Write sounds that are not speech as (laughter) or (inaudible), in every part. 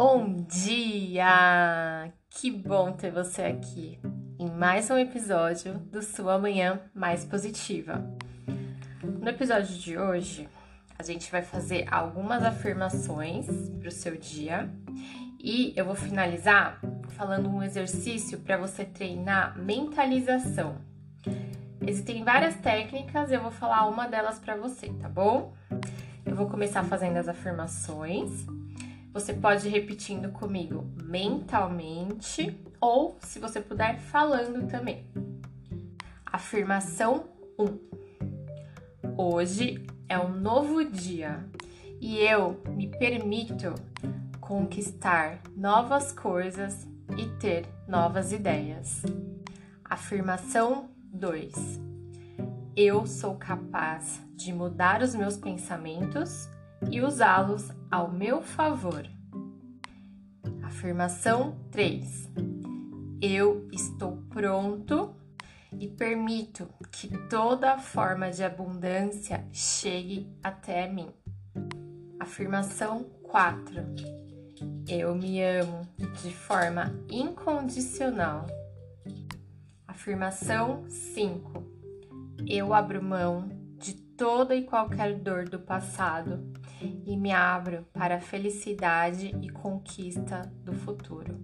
Bom dia! Que bom ter você aqui em mais um episódio do Sua Manhã Mais Positiva. No episódio de hoje, a gente vai fazer algumas afirmações para o seu dia e eu vou finalizar falando um exercício para você treinar mentalização. Existem várias técnicas, eu vou falar uma delas para você, tá bom? Eu vou começar fazendo as afirmações. Você pode ir repetindo comigo mentalmente ou, se você puder, falando também. Afirmação 1. Hoje é um novo dia e eu me permito conquistar novas coisas e ter novas ideias. Afirmação 2. Eu sou capaz de mudar os meus pensamentos e usá-los ao meu favor. Afirmação 3. Eu estou pronto e permito que toda forma de abundância chegue até mim. Afirmação 4. Eu me amo de forma incondicional. Afirmação 5. Eu abro mão de toda e qualquer dor do passado e me abro para a felicidade e conquista do futuro.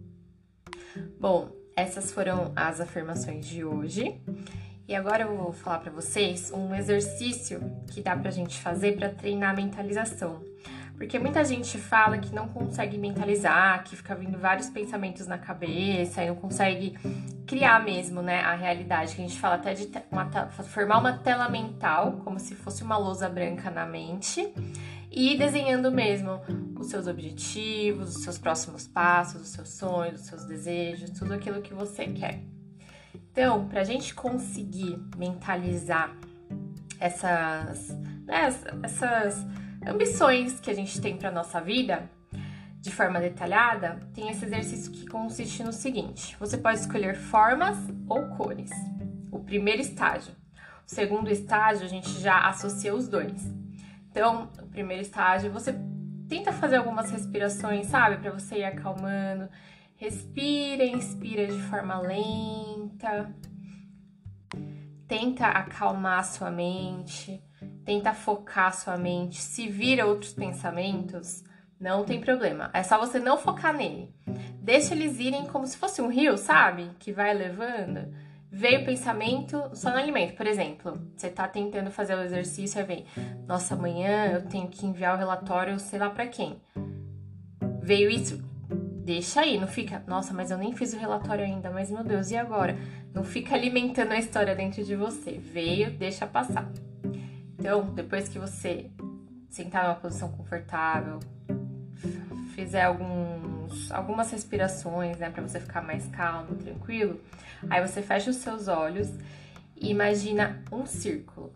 Bom, essas foram as afirmações de hoje. E agora eu vou falar para vocês um exercício que dá pra gente fazer para treinar a mentalização. Porque muita gente fala que não consegue mentalizar, que fica vindo vários pensamentos na cabeça e não consegue criar mesmo, né, a realidade. Que a gente fala até de uma, formar uma tela mental, como se fosse uma lousa branca na mente, e desenhando mesmo os seus objetivos, os seus próximos passos, os seus sonhos, os seus desejos, tudo aquilo que você quer. Então, para a gente conseguir mentalizar essas, né, essas ambições que a gente tem para nossa vida de forma detalhada, tem esse exercício que consiste no seguinte: você pode escolher formas ou cores. O primeiro estágio. O segundo estágio, a gente já associa os dois. Então, o primeiro estágio, você tenta fazer algumas respirações, sabe? Para você ir acalmando. Respira, inspira de forma lenta. Tenta acalmar a sua mente tenta focar sua mente, se vira outros pensamentos, não tem problema. É só você não focar nele. Deixa eles irem como se fosse um rio, sabe? Que vai levando. Veio o pensamento, só no alimento. Por exemplo, você tá tentando fazer o exercício e vem, nossa, amanhã eu tenho que enviar o relatório, sei lá para quem. Veio isso, deixa aí, não fica, nossa, mas eu nem fiz o relatório ainda, mas meu Deus, e agora? Não fica alimentando a história dentro de você. Veio, deixa passar. Então, depois que você sentar numa posição confortável, fizer alguns, algumas respirações, né, para você ficar mais calmo, tranquilo, aí você fecha os seus olhos e imagina um círculo.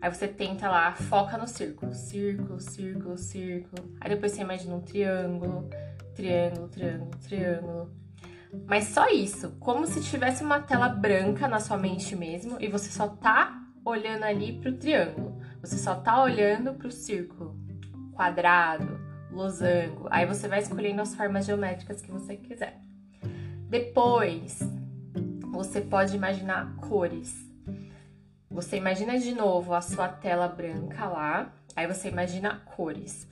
Aí você tenta lá, foca no círculo, círculo, círculo, círculo. Aí depois você imagina um triângulo, triângulo, triângulo, triângulo. Mas só isso, como se tivesse uma tela branca na sua mente mesmo e você só tá olhando ali para o triângulo. Você só tá olhando para o círculo, quadrado, losango. Aí você vai escolhendo as formas geométricas que você quiser. Depois, você pode imaginar cores. Você imagina de novo a sua tela branca lá, aí você imagina cores.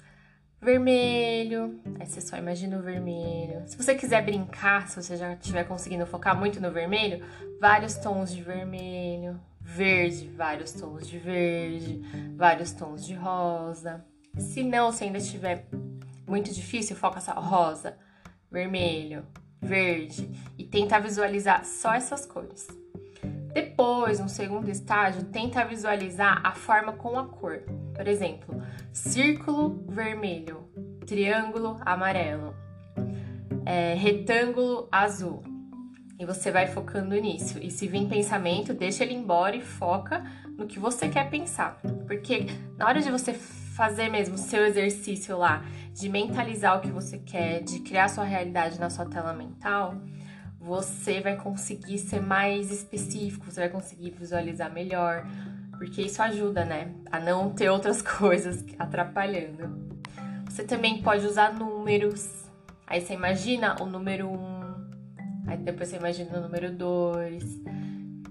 Vermelho, aí você só imagina o vermelho. Se você quiser brincar, se você já estiver conseguindo focar muito no vermelho, vários tons de vermelho, verde, vários tons de verde, vários tons de rosa. Se não, se ainda estiver muito difícil, foca só rosa, vermelho, verde e tenta visualizar só essas cores. Depois, no segundo estágio, tenta visualizar a forma com a cor. Por exemplo, círculo vermelho, triângulo amarelo, é, retângulo azul, e você vai focando nisso. E se vir pensamento, deixa ele embora e foca no que você quer pensar. Porque na hora de você fazer mesmo o seu exercício lá, de mentalizar o que você quer, de criar sua realidade na sua tela mental, você vai conseguir ser mais específico, você vai conseguir visualizar melhor, porque isso ajuda, né, a não ter outras (laughs) coisas atrapalhando. Você também pode usar números, Aí você imagina o número 1, um, aí depois você imagina o número 2,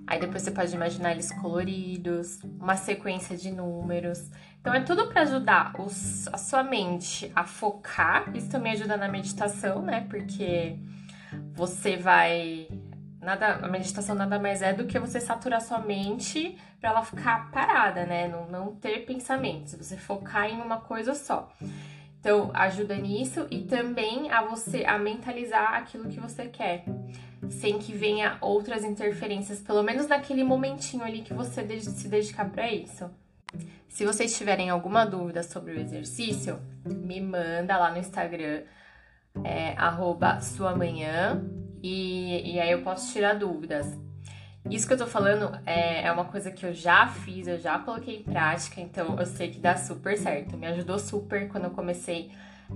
aí depois você pode imaginar eles coloridos, uma sequência de números. Então é tudo para ajudar os, a sua mente a focar. Isso também ajuda na meditação, né? Porque você vai nada, a meditação nada mais é do que você saturar sua mente para ela ficar parada, né? Não, não ter pensamentos, você focar em uma coisa só. Então, ajuda nisso e também a você a mentalizar aquilo que você quer, sem que venha outras interferências, pelo menos naquele momentinho ali que você se dedicar para isso. Se vocês tiverem alguma dúvida sobre o exercício, me manda lá no Instagram, é, suamanhã, e, e aí eu posso tirar dúvidas. Isso que eu tô falando é, é, uma coisa que eu já fiz, eu já coloquei em prática, então eu sei que dá super certo. Me ajudou super quando eu comecei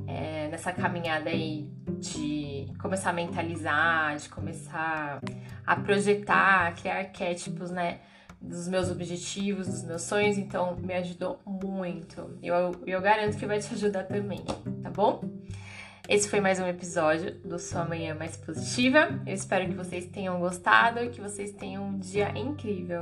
é, nessa caminhada aí de começar a mentalizar, de começar a projetar, a criar arquétipos, né? Dos meus objetivos, dos meus sonhos, então me ajudou muito. Eu, eu garanto que vai te ajudar também, tá bom? Esse foi mais um episódio do Sua Manhã Mais Positiva. Eu espero que vocês tenham gostado e que vocês tenham um dia incrível.